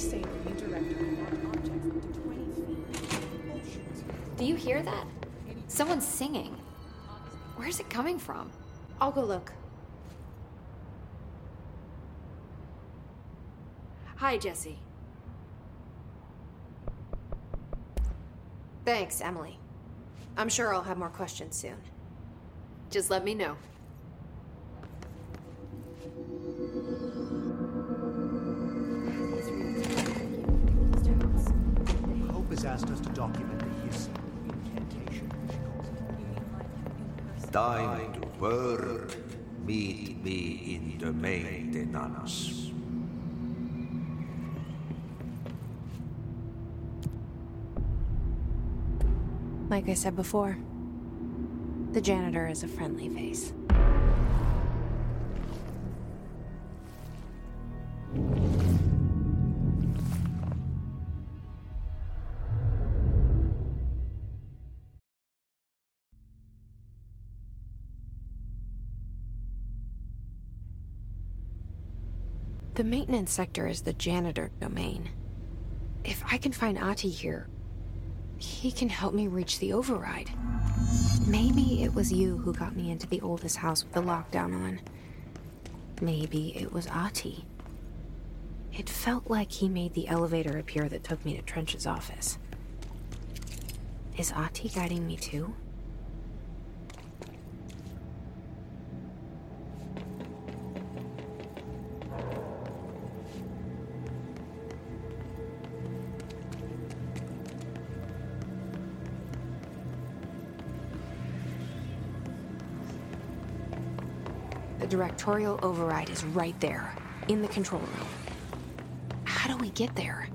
say the new director can objects up to 20 feet. Do you hear that? Someone's singing. Where's it coming from? I'll go look. Hi, Jesse. Thanks, Emily. I'm sure I'll have more questions soon. Just let me know. Maintenance. Like I said before, the janitor is a friendly face. Maintenance sector is the janitor domain. If I can find Ahti here, he can help me reach the override. Maybe it was you who got me into the oldest house with the lockdown on. Maybe it was Ahti. It felt like he made the elevator appear that took me to Trench's office. Is Ahti guiding me too? Directorial override is right there, in the control room. How do we get there?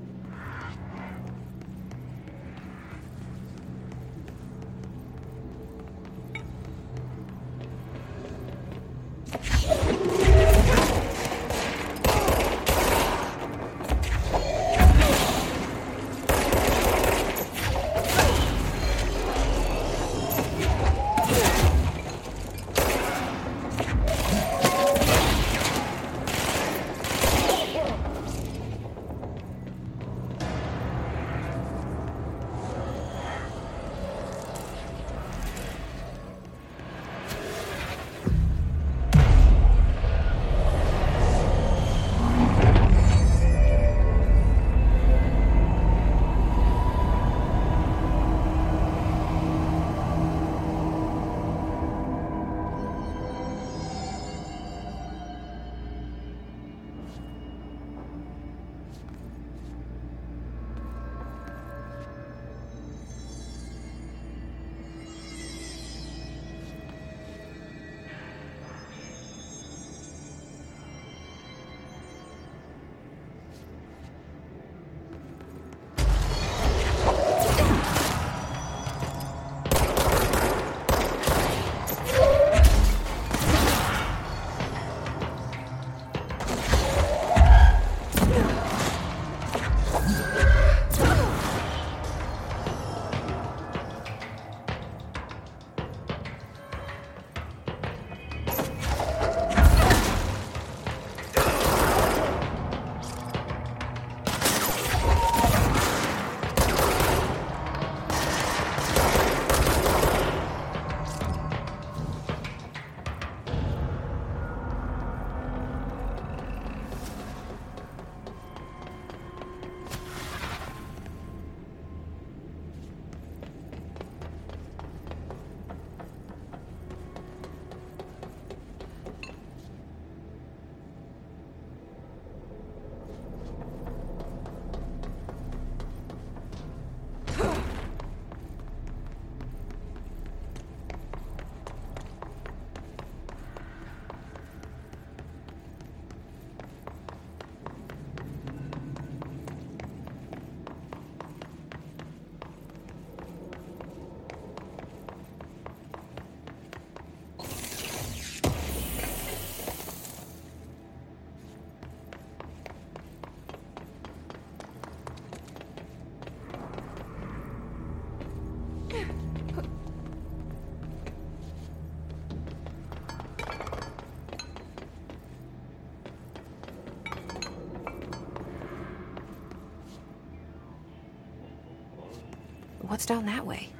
What's down that way?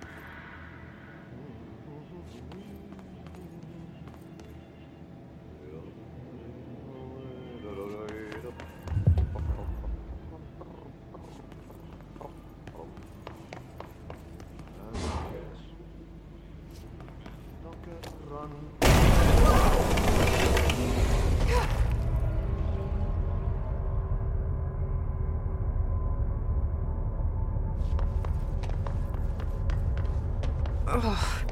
Ugh,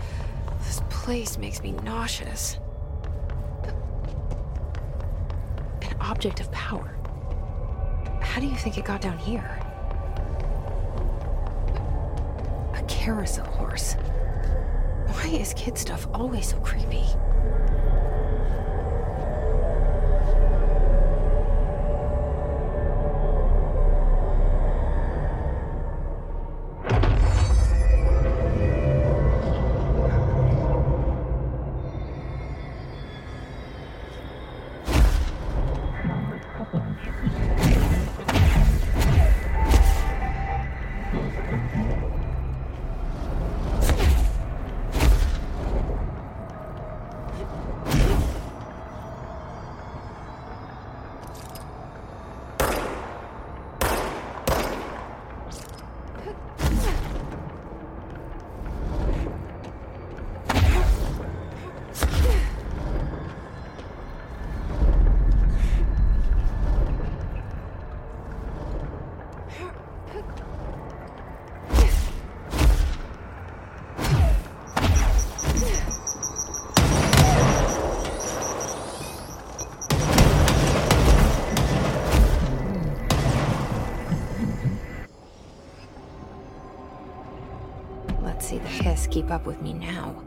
this place makes me nauseous. An object of power. How do you think it got down here? A carousel horse. Why is kid stuff always so creepy? Up with me now.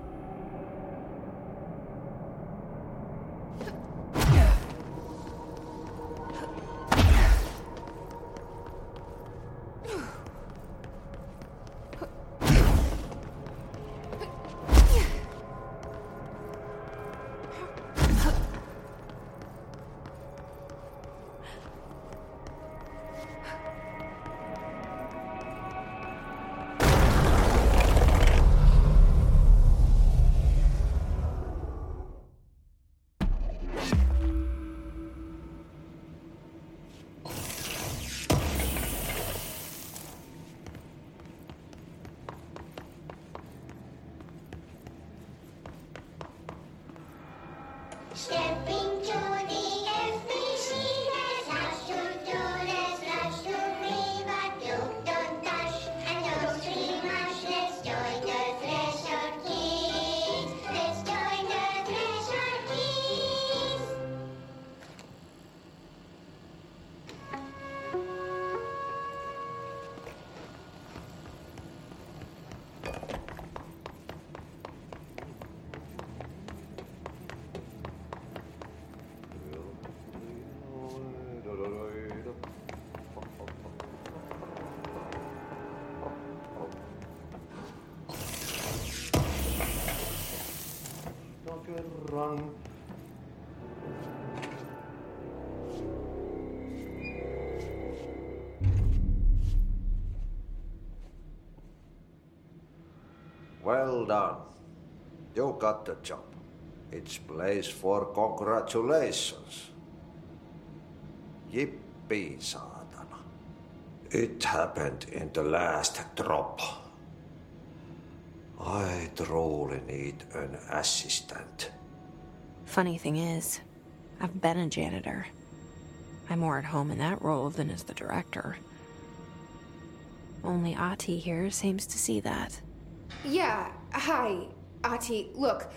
You got the job. It's place for congratulations. Yippee, saatana. It happened in the last drop. I truly need an assistant. Funny thing is, I've been a janitor. I'm more at home in that role than as the director. Only Ahti here seems to see that. Yeah, hi, Ahti. Look,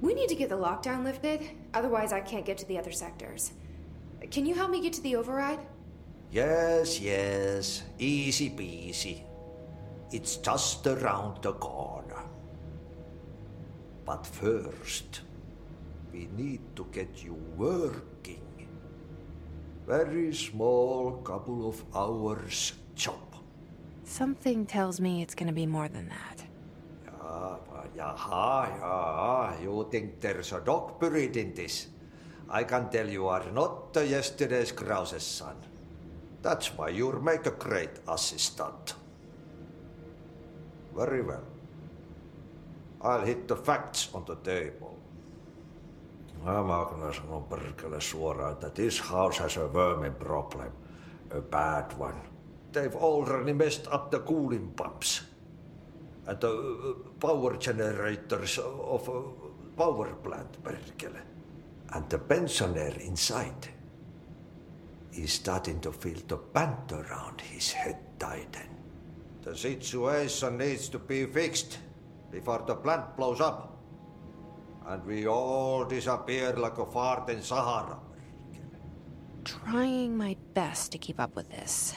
we need to get the lockdown lifted, otherwise, I can't get to the other sectors. Can you help me get to the override? Yes, yes, easy peasy. It's just around the corner. But first, we need to get you working. Very small, couple of hours job. Something tells me it's gonna be more than that. Ah, Jaha, yeah, you think there's a dog buried in this? I can tell you are not yesterday's Krause's son. That's why you'll make a great assistant. Very well. I'll hit the facts on the table. Mä kyllä sanon perkele suoraan, että this house has a vermin problem. A bad one. They've already messed up the cooling pumps. And the power generators of a power plant, perkele. And the pensioner inside is starting to feel the band around his head tighten. The situation needs to be fixed before the plant blows up. And we all disappear like a fart in Sahara. Trying my best to keep up with this.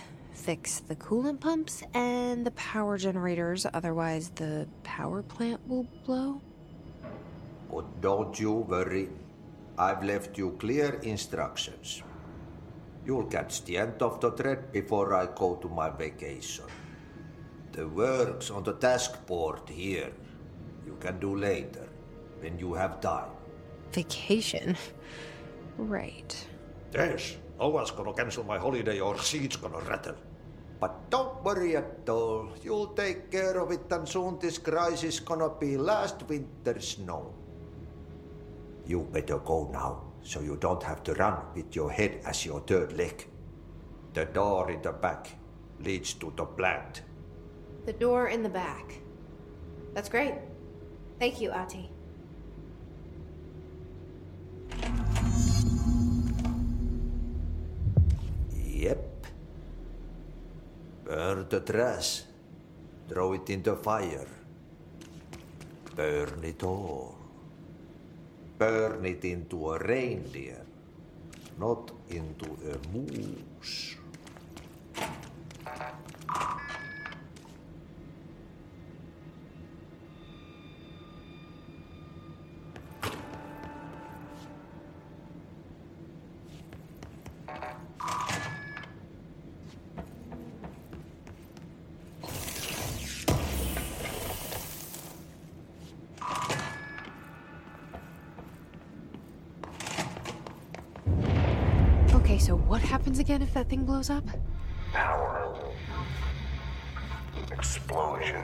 Fix the coolant pumps and the power generators, otherwise, the power plant will blow. But don't you worry. I've left you clear instructions. You'll catch the end of the thread before I go to my vacation. The work's on the task board here. You can do later, when you have time. Vacation? Right. Yes, no one's gonna cancel my holiday or seat's gonna rattle. But don't worry at all. You'll take care of it, and soon this crisis gonna be last winter's snow. You better go now, so you don't have to run with your head as your third leg. The door in the back leads to the plant. The door in the back. That's great. Thank you, Ahti. Yep. Burn the trash. Throw it in the fire. Burn it all. Burn it into a reindeer, not into a moose. Again if that thing blows up? Power. Explosion.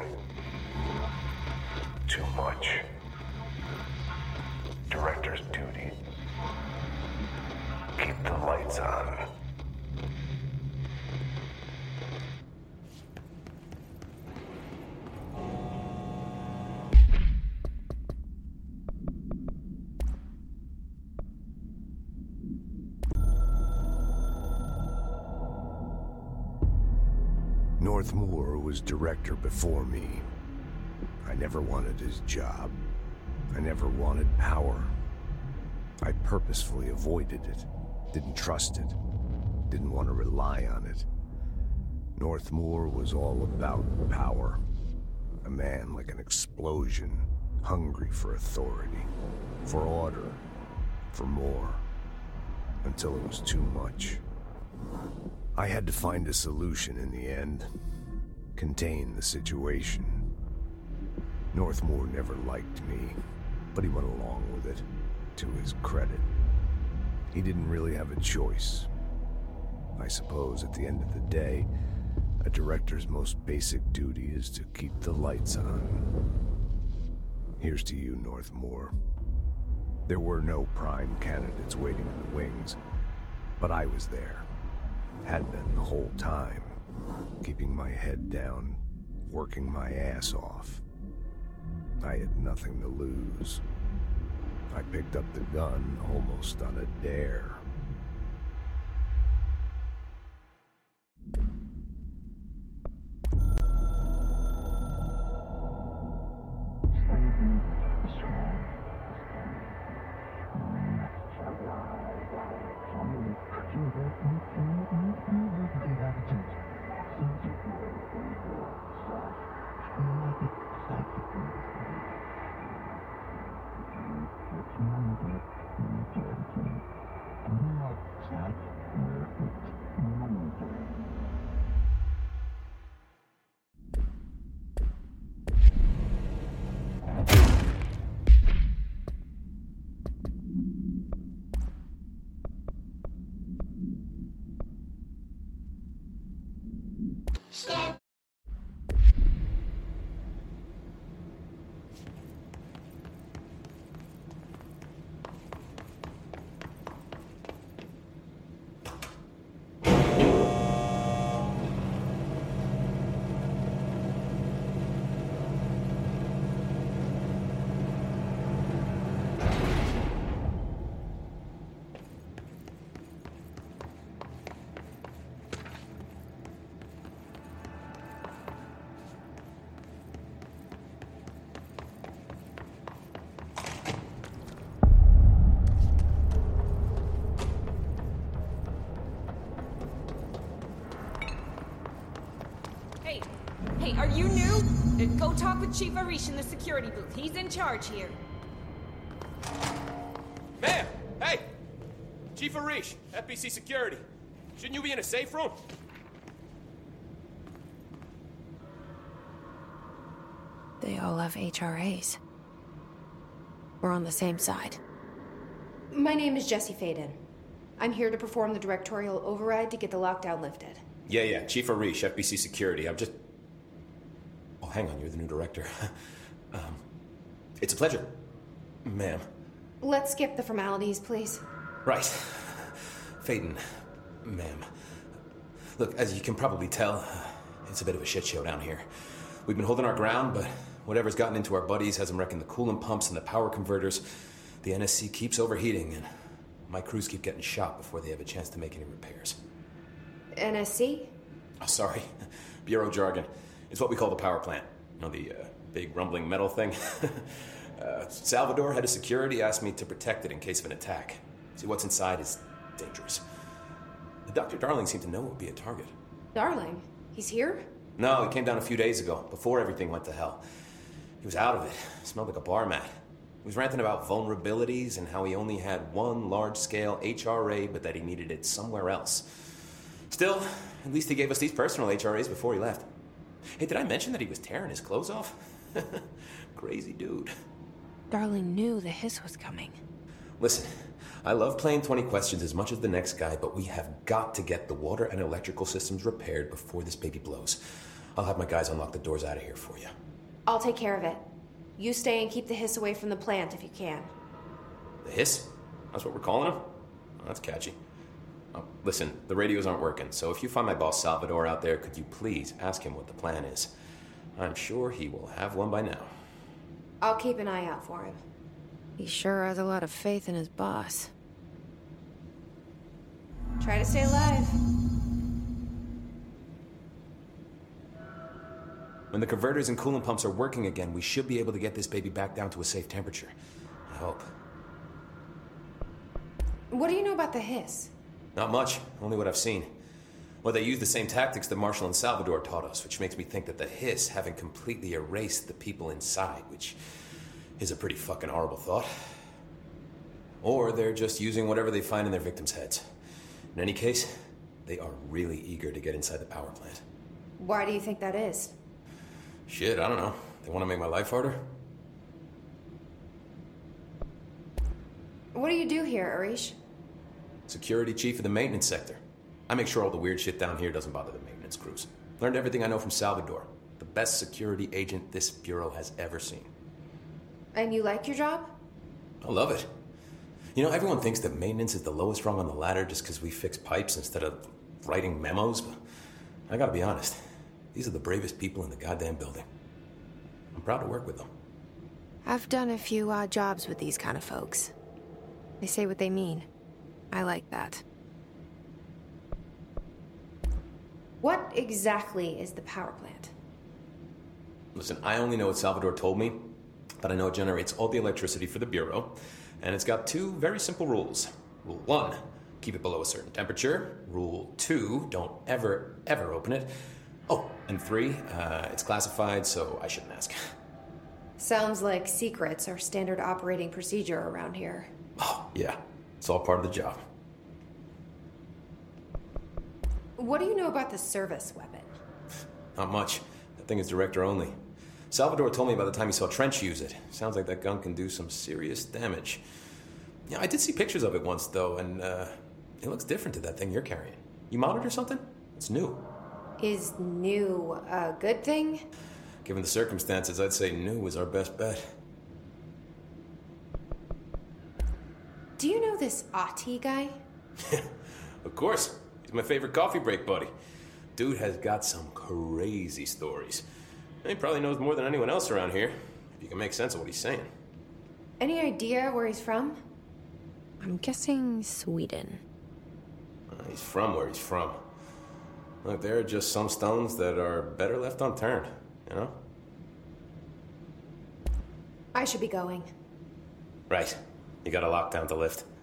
Too much. Northmoor was director before me. I never wanted his job. I never wanted power. I purposefully avoided it, didn't trust it, didn't want to rely on it. Northmoor was all about power. A man like an explosion, hungry for authority, for order, for more, until it was too much. I had to find a solution in the end. Contain the situation. Northmoor never liked me, but he went along with it, to his credit. He didn't really have a choice. I suppose at the end of the day, a director's most basic duty is to keep the lights on. Here's to you, Northmoor. There were no prime candidates waiting in the wings, but I was there had been the whole time, keeping my head down, working my ass off. I had nothing to lose. I picked up the gun almost on a dare. Stop. You new? Uh, Go talk with Chief Arish in the security booth. He's in charge here. Ma'am! Hey! Chief Arish, FBC Security. Shouldn't you be in a safe room? They all have HRAs. We're on the same side. My name is Jesse Faden. I'm here to perform the directorial override to get the lockdown lifted. Yeah, yeah, Chief Arish, FBC Security. I'm just. Hang on, you're the new director. um, it's a pleasure, ma'am. Let's skip the formalities, please. Right. Faden, ma'am. Look, as you can probably tell, it's a bit of a shit show down here. We've been holding our ground, but whatever's gotten into our buddies has them wrecking the coolant pumps and the power converters. The NSC keeps overheating, and my crews keep getting shot before they have a chance to make any repairs. NSC? Oh, sorry. Bureau jargon. It's what we call the power plant. You know, the uh, big rumbling metal thing? uh, Salvador, head of security, asked me to protect it in case of an attack. See, what's inside is dangerous. Dr. Darling seemed to know it would be a target. Darling, he's here? No, he came down a few days ago, before everything went to hell. He was out of it. Smelled like a bar mat. He was ranting about vulnerabilities and how he only had one large scale HRA, but that he needed it somewhere else. Still, at least he gave us these personal HRAs before he left. Hey, did I mention that he was tearing his clothes off? Crazy dude. Darling knew the hiss was coming. Listen, I love playing 20 questions as much as the next guy, but we have got to get the water and electrical systems repaired before this baby blows. I'll have my guys unlock the doors out of here for you. I'll take care of it. You stay and keep the hiss away from the plant if you can. The hiss? That's what we're calling him? Oh, that's catchy. Oh, listen, the radios aren't working, so if you find my boss Salvador out there, could you please ask him what the plan is? I'm sure he will have one by now. I'll keep an eye out for him. He sure has a lot of faith in his boss. Try to stay alive. When the converters and coolant pumps are working again, we should be able to get this baby back down to a safe temperature. I hope. What do you know about the hiss? Not much, only what I've seen. Well, they use the same tactics that Marshall and Salvador taught us, which makes me think that the hiss haven't completely erased the people inside, which is a pretty fucking horrible thought. Or they're just using whatever they find in their victims' heads. In any case, they are really eager to get inside the power plant. Why do you think that is? Shit, I don't know. They want to make my life harder? What do you do here, Arish? Security chief of the maintenance sector. I make sure all the weird shit down here doesn't bother the maintenance crews. Learned everything I know from Salvador, the best security agent this bureau has ever seen. And you like your job? I love it. You know, everyone thinks that maintenance is the lowest rung on the ladder just because we fix pipes instead of writing memos, but I gotta be honest. These are the bravest people in the goddamn building. I'm proud to work with them. I've done a few odd jobs with these kind of folks. They say what they mean. I like that. What exactly is the power plant? Listen, I only know what Salvador told me, but I know it generates all the electricity for the Bureau, and it's got two very simple rules. Rule one, keep it below a certain temperature. Rule two, don't ever, ever open it. Oh, and three, uh, it's classified, so I shouldn't ask. Sounds like secrets are standard operating procedure around here. Oh, yeah, it's all part of the job. What do you know about the service weapon? Not much. That thing is director only. Salvador told me by the time he saw Trench use it. Sounds like that gun can do some serious damage. Yeah, I did see pictures of it once, though, and uh, it looks different to that thing you're carrying. You modded or something? It's new. Is new a good thing? Given the circumstances, I'd say new is our best bet. Do you know this Ahti guy? Of course. He's my favorite coffee break buddy. Dude has got some crazy stories. He probably knows more than anyone else around here, if you can make sense of what he's saying. Any idea where he's from? I'm guessing Sweden. Uh, he's from where he's from. Look, there are just some stones that are better left unturned, you know? I should be going. Right. You got to lift. replace the parts.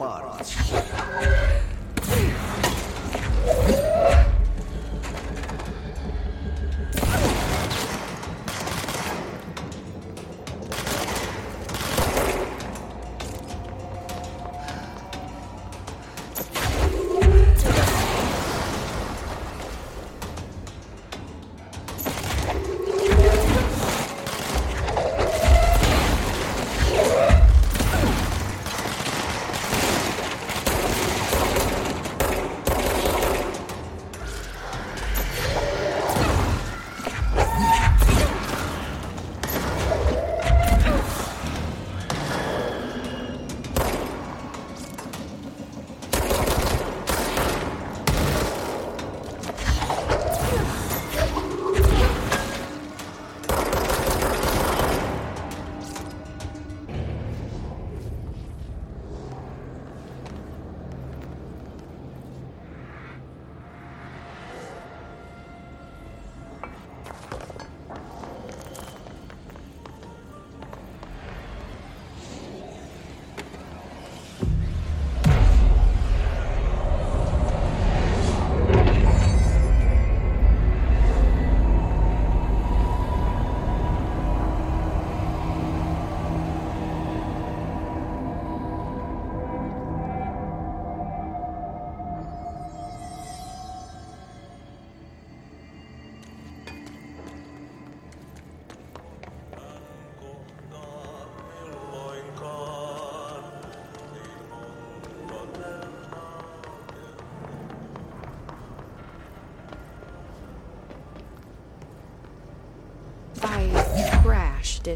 By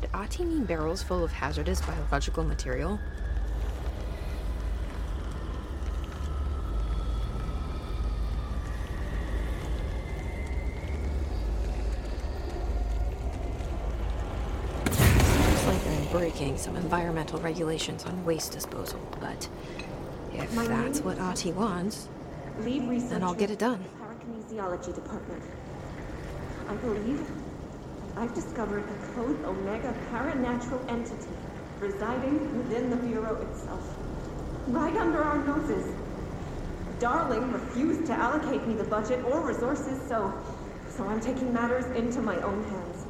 did Ahti mean barrels full of hazardous biological material? Seems like I'm breaking some environmental regulations on waste disposal, but if My that's what Ahti wants, then I'll get it done. Department. I believe I've discovered a Code Omega paranatural entity residing within the Bureau itself. Right under our noses. Darling refused to allocate me the budget or resources, so so I'm taking matters into my own hands.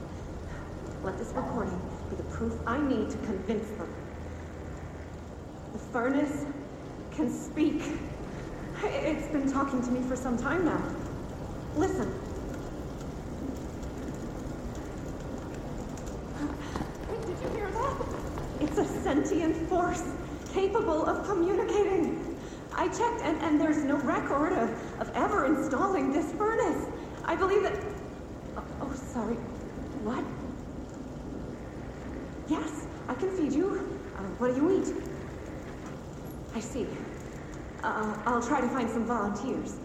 Let this recording be the proof I need to convince them. The furnace can speak. It's been talking to me for some time now. Listen. Did you hear that? It's a sentient force capable of communicating. I checked, and, and there's no record of, of ever installing this furnace. I believe that. Oh, oh, sorry. What? Yes, I can feed you. Uh, what do you eat? I see. Uh, I'll try to find some volunteers.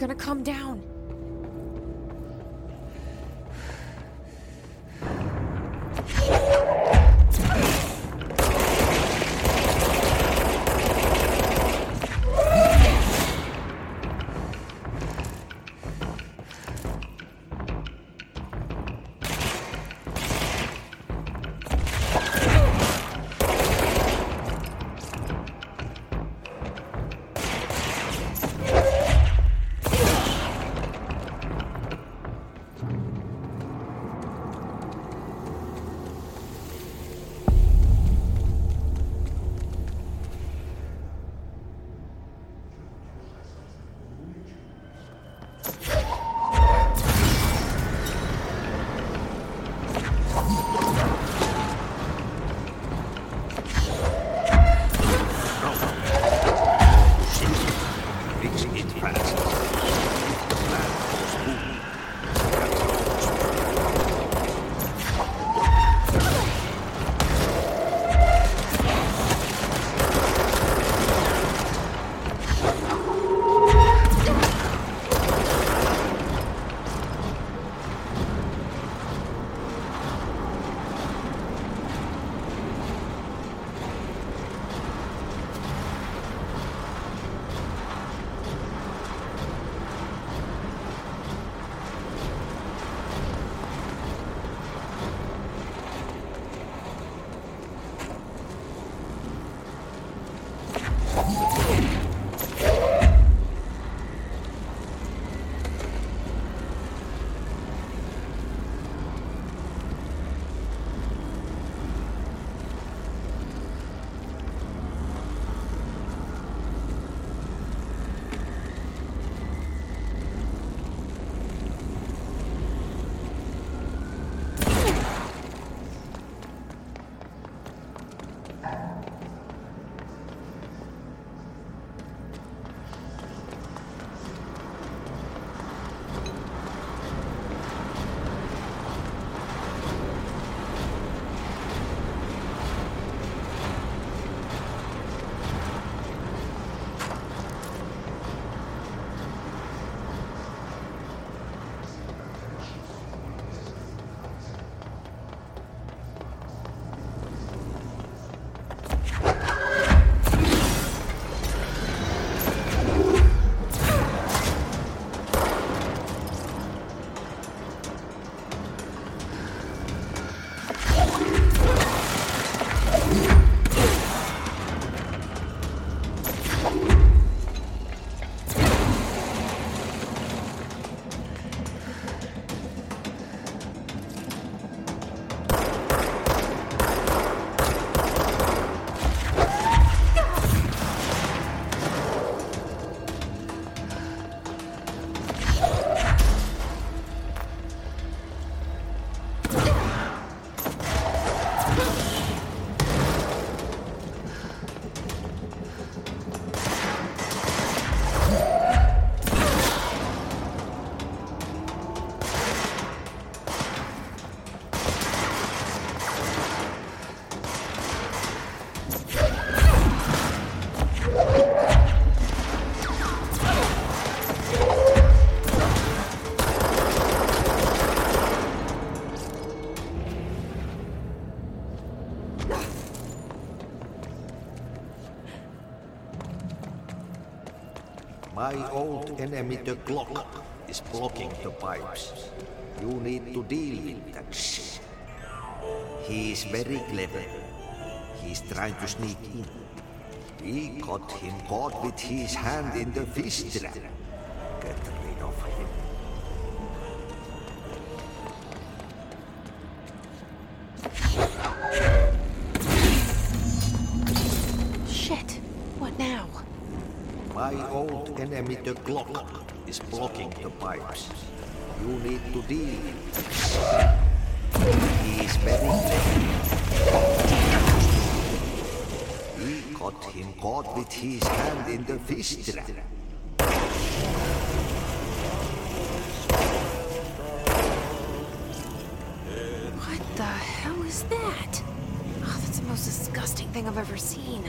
Gonna come down. My old enemy, the Glock, is blocking the pipes. You need to deal with that shit. He is very clever. He's trying to sneak in. We got him caught with his hand in the fish trap. You need to deal. He is very. We got him caught with his hand in the fish trap. What the hell is that? Oh, that's the most disgusting thing I've ever seen.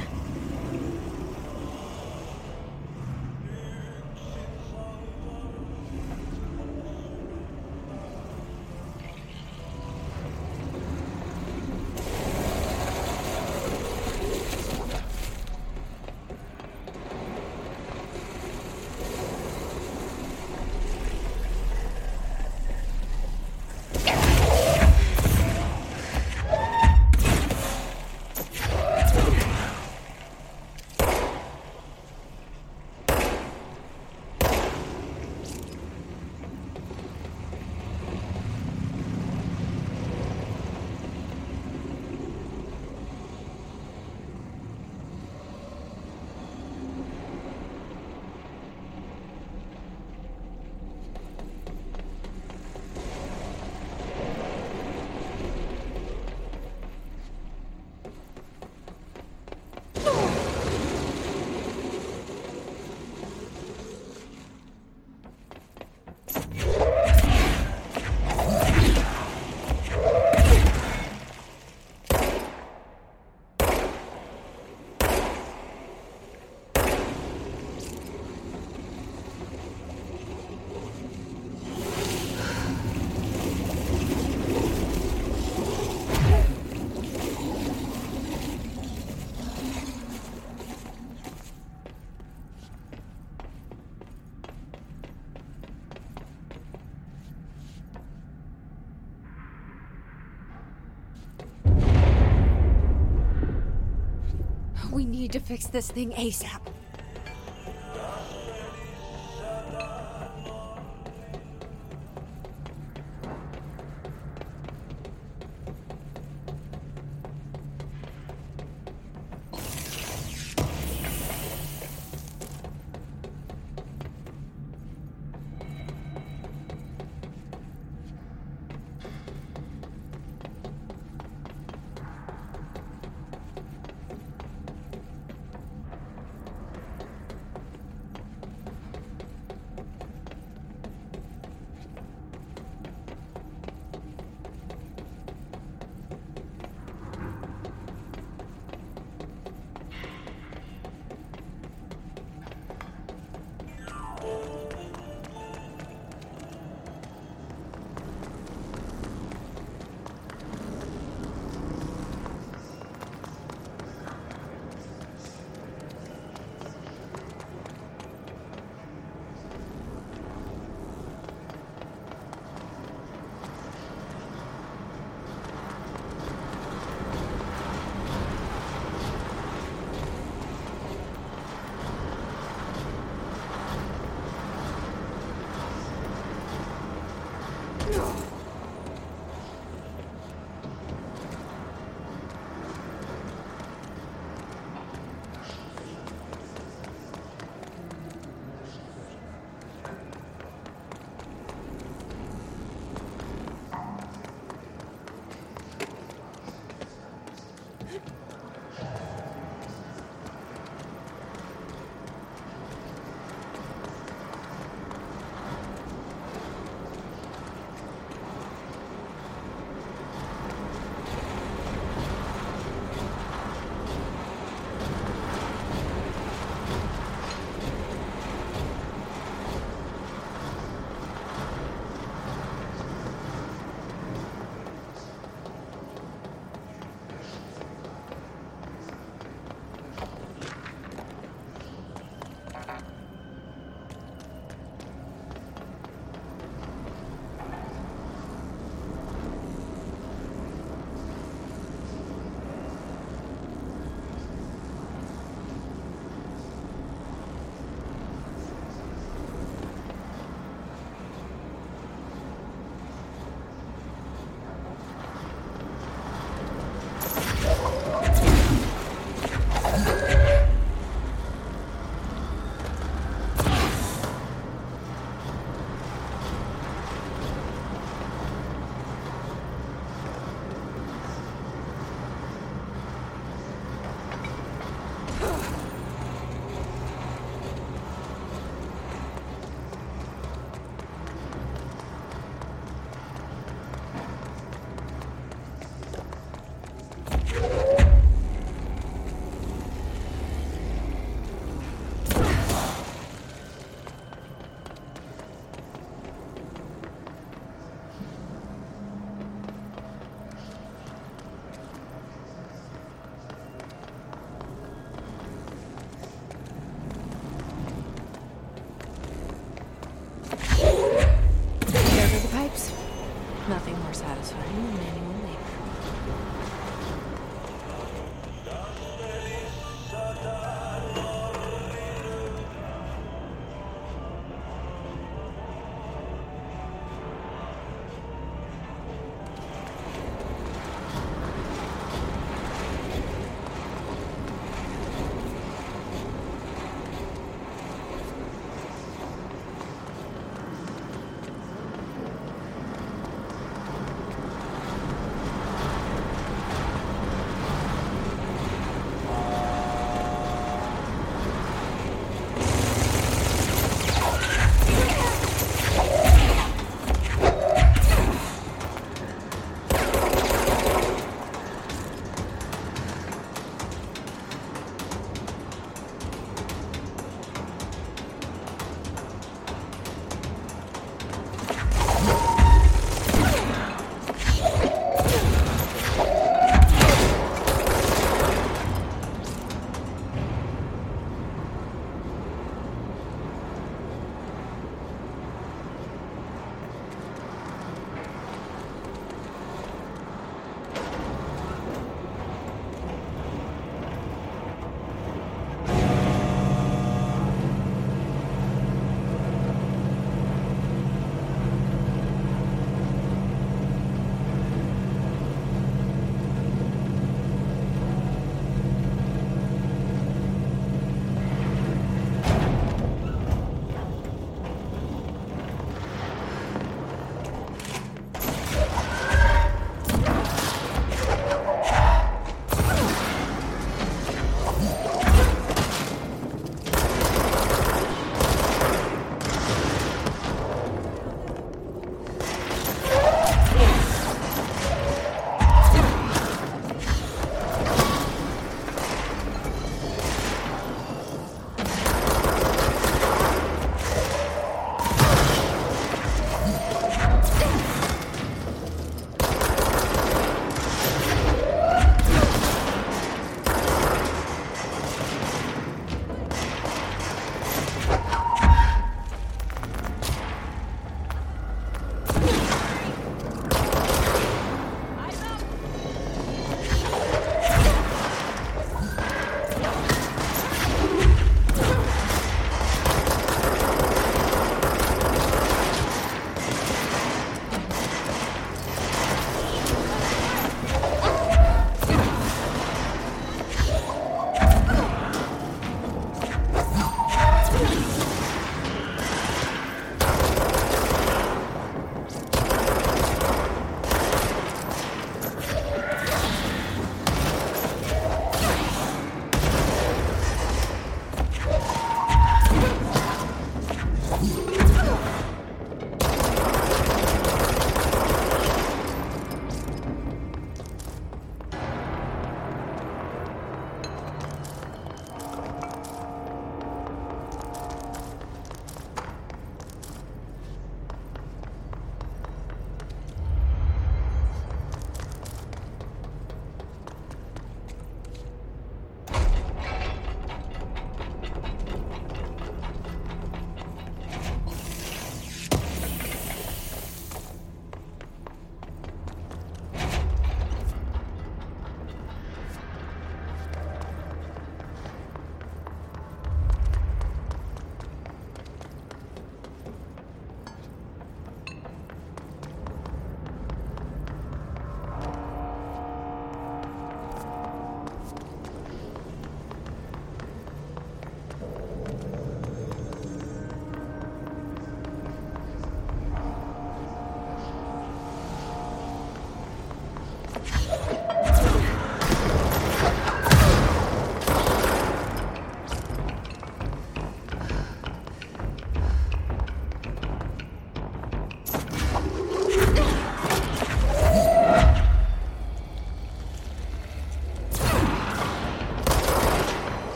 We need to fix this thing ASAP.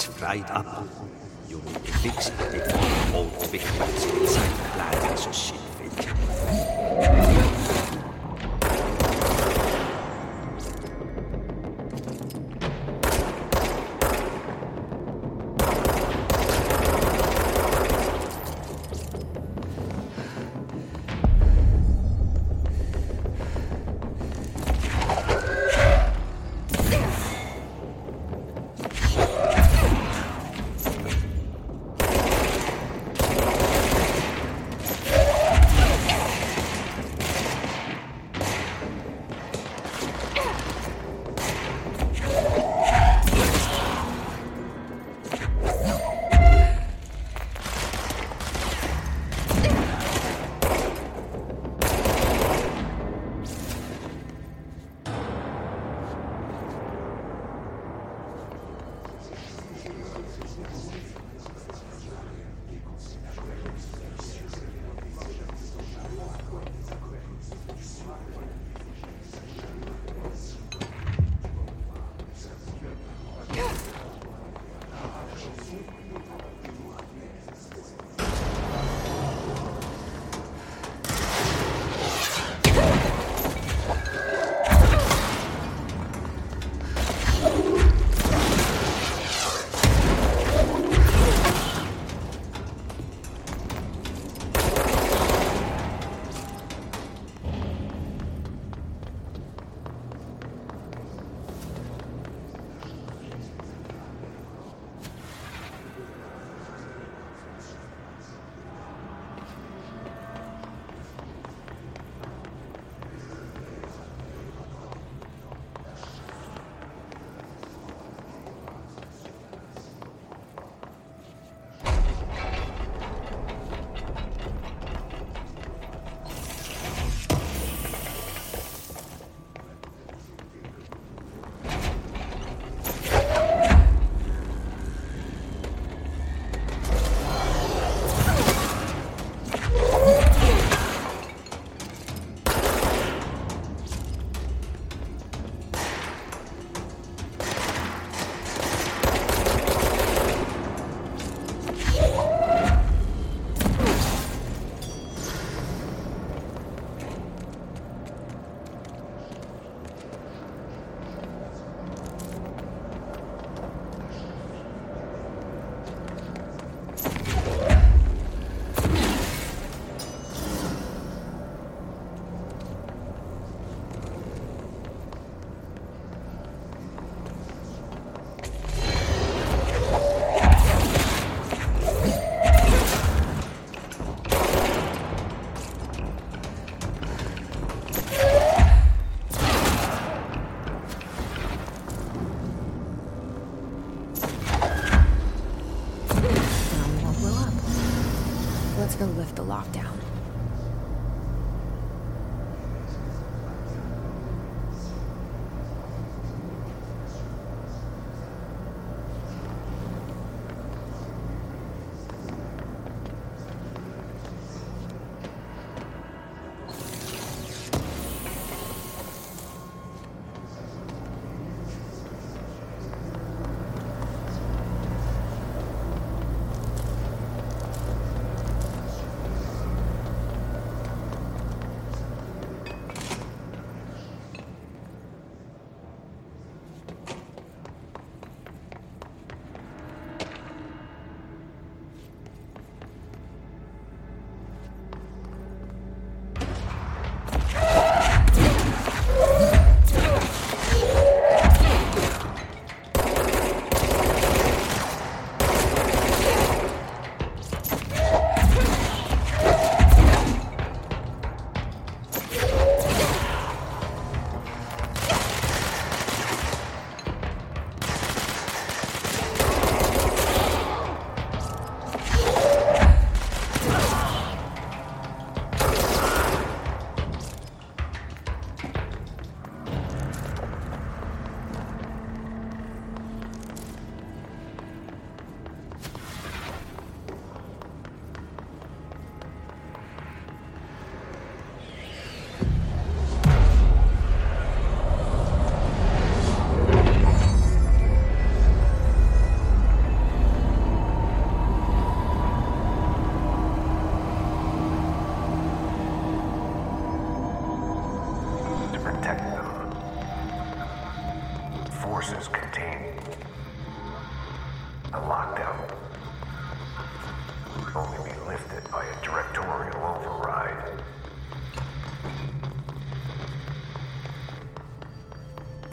It's fried up. You need to fix it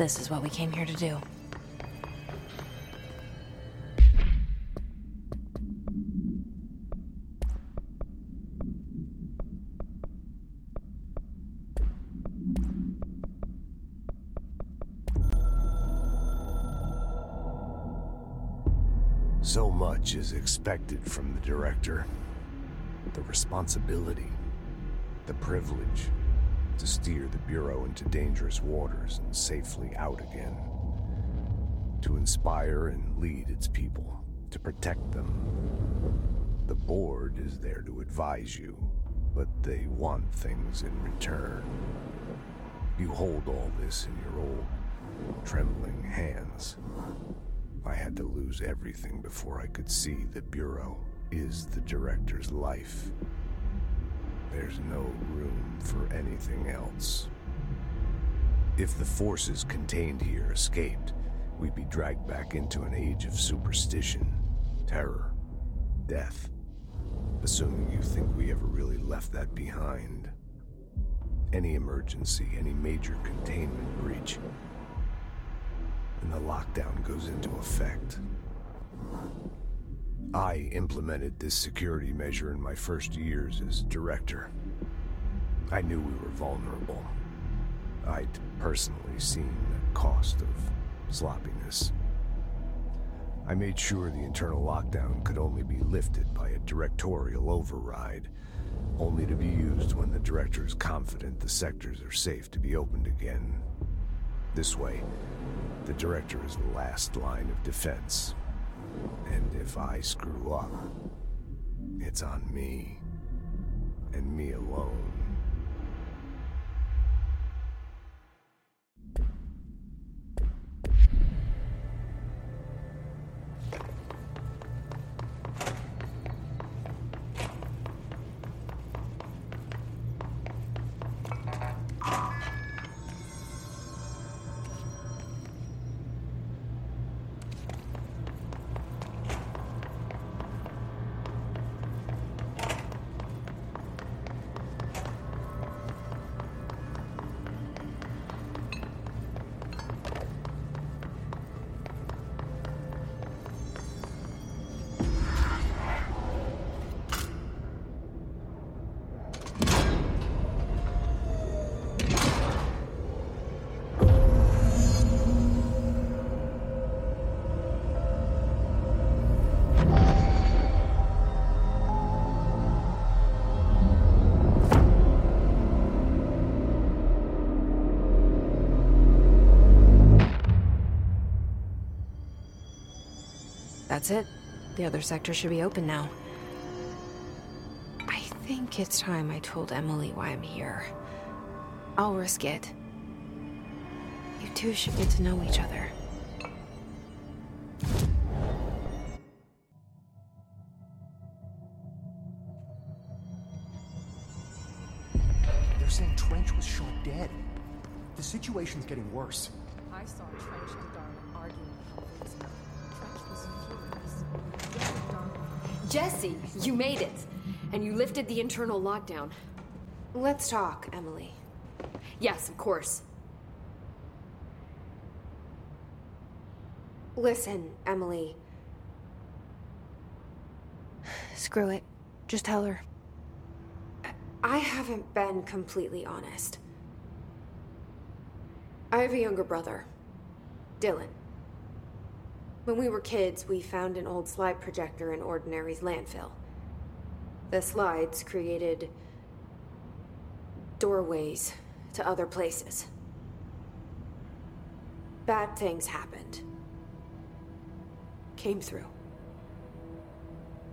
This is what we came here to do. So much is expected from the director. The responsibility, the privilege to steer the Bureau into dangerous waters and safely out again. To inspire and lead its people, to protect them. The board is there to advise you, but they want things in return. You hold all this in your old, trembling hands. I had to lose everything before I could see the Bureau is the director's life. There's no room for anything else. If the forces contained here escaped, we'd be dragged back into an age of superstition, terror, death. Assuming you think we ever really left that behind. Any emergency, any major containment breach, and the lockdown goes into effect. I implemented this security measure in my first years as director. I knew we were vulnerable. I'd personally seen the cost of sloppiness. I made sure the internal lockdown could only be lifted by a directorial override, only to be used when the director is confident the sectors are safe to be opened again. This way, the director is the last line of defense. And if I screw up, it's on me. And me alone. That's it. The other sector should be open now. I think it's time I told Emily why I'm here. I'll risk it. You two should get to know each other. They're saying Trench was shot dead. The situation's getting worse. I saw Trench and Darling Jesse, you made it. And you lifted the internal lockdown. Let's talk, Emily. Yes, of course. Listen, Emily. Screw it. Just tell her. I haven't been completely honest. I have a younger brother, Dylan. When we were kids, we found an old slide projector in Ordinary's landfill. The slides created doorways to other places. Bad things happened. Came through.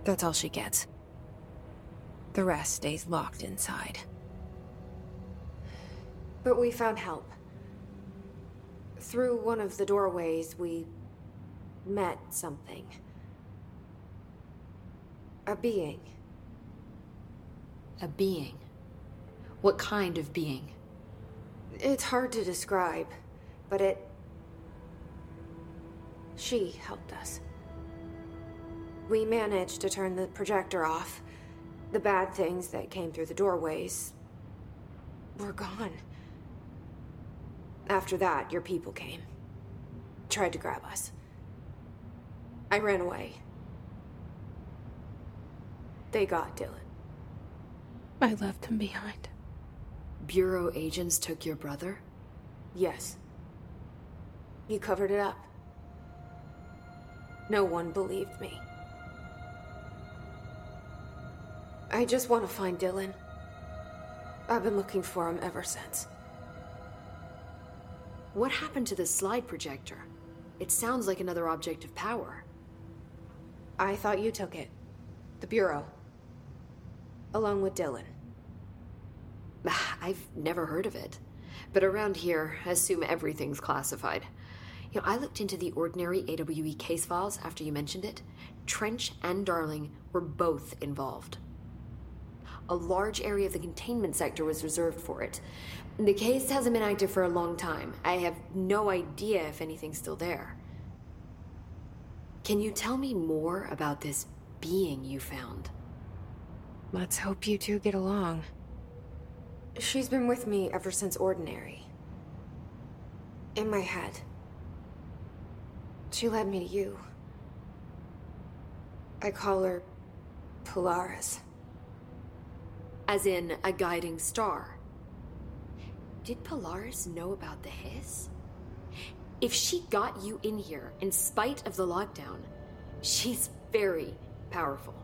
That's all she gets. The rest stays locked inside. But we found help. Through one of the doorways, we met something. A being. A being. What kind of being? It's hard to describe, but it. She helped us. We managed to turn the projector off. The bad things that came through the doorways were gone. After that, your people came. Tried to grab us. I ran away. They got Dylan. I left him behind. Bureau agents took your brother? Yes. You covered it up. No one believed me. I just want to find Dylan. I've been looking for him ever since. What happened to the slide projector? It sounds like another object of power. I thought you took it. The Bureau. Along with Dylan. Ah, I've never heard of it. But around here, I assume everything's classified. You know, I looked into the ordinary AWE case files after you mentioned it. Trench and Darling were both involved. A large area of the containment sector was reserved for it. The case hasn't been active for a long time. I have no idea if anything's still there. Can you tell me more about this being you found? Let's hope you two get along. She's been with me ever since Ordinary. In my head. She led me to you. I call her Polaris. As in a guiding star. Did Polaris know about the hiss? If she got you in here in spite of the lockdown, she's very powerful.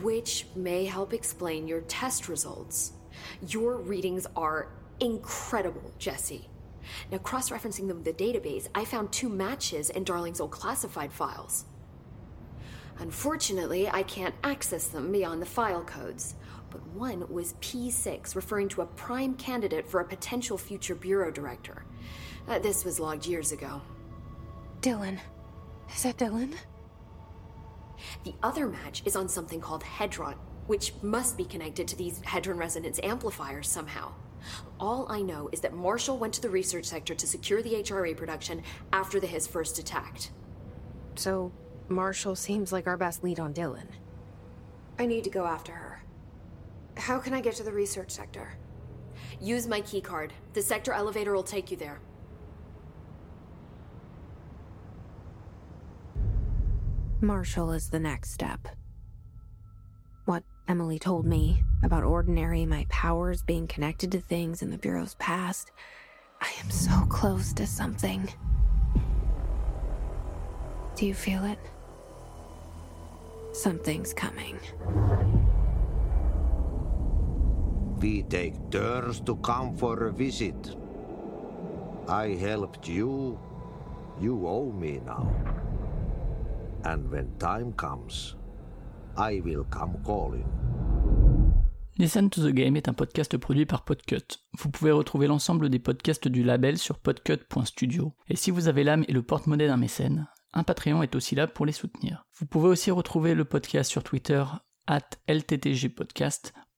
Which may help explain your test results. Your readings are incredible, Jesse. Now, cross referencing them with the database, I found two matches in Darling's old classified files. Unfortunately, I can't access them beyond the file codes, but one was P6, referring to a prime candidate for a potential future bureau director. Uh, this was logged years ago. Dylan. Is that Dylan? The other match is on something called Hedron, which must be connected to these Hedron resonance amplifiers somehow. All I know is that Marshall went to the research sector to secure the HRA production after the his first attacked. So, Marshall seems like our best lead on Dylan. I need to go after her. How can I get to the research sector? Use my keycard. The sector elevator will take you there. Marshall is the next step. What Emily told me about Ordinary, my powers being connected to things in the Bureau's past, I am so close to something. Do you feel it? Something's coming. We take turns to come for a visit. I helped you. You owe me now. And when time comes, I will come calling. Listen to the Game est un podcast produit par Podcut. Vous pouvez retrouver l'ensemble des podcasts du label sur podcut.studio. Et si vous avez l'âme et le porte-monnaie d'un mécène, un Patreon est aussi là pour les soutenir. Vous pouvez aussi retrouver le podcast sur Twitter, at LTTGpodcast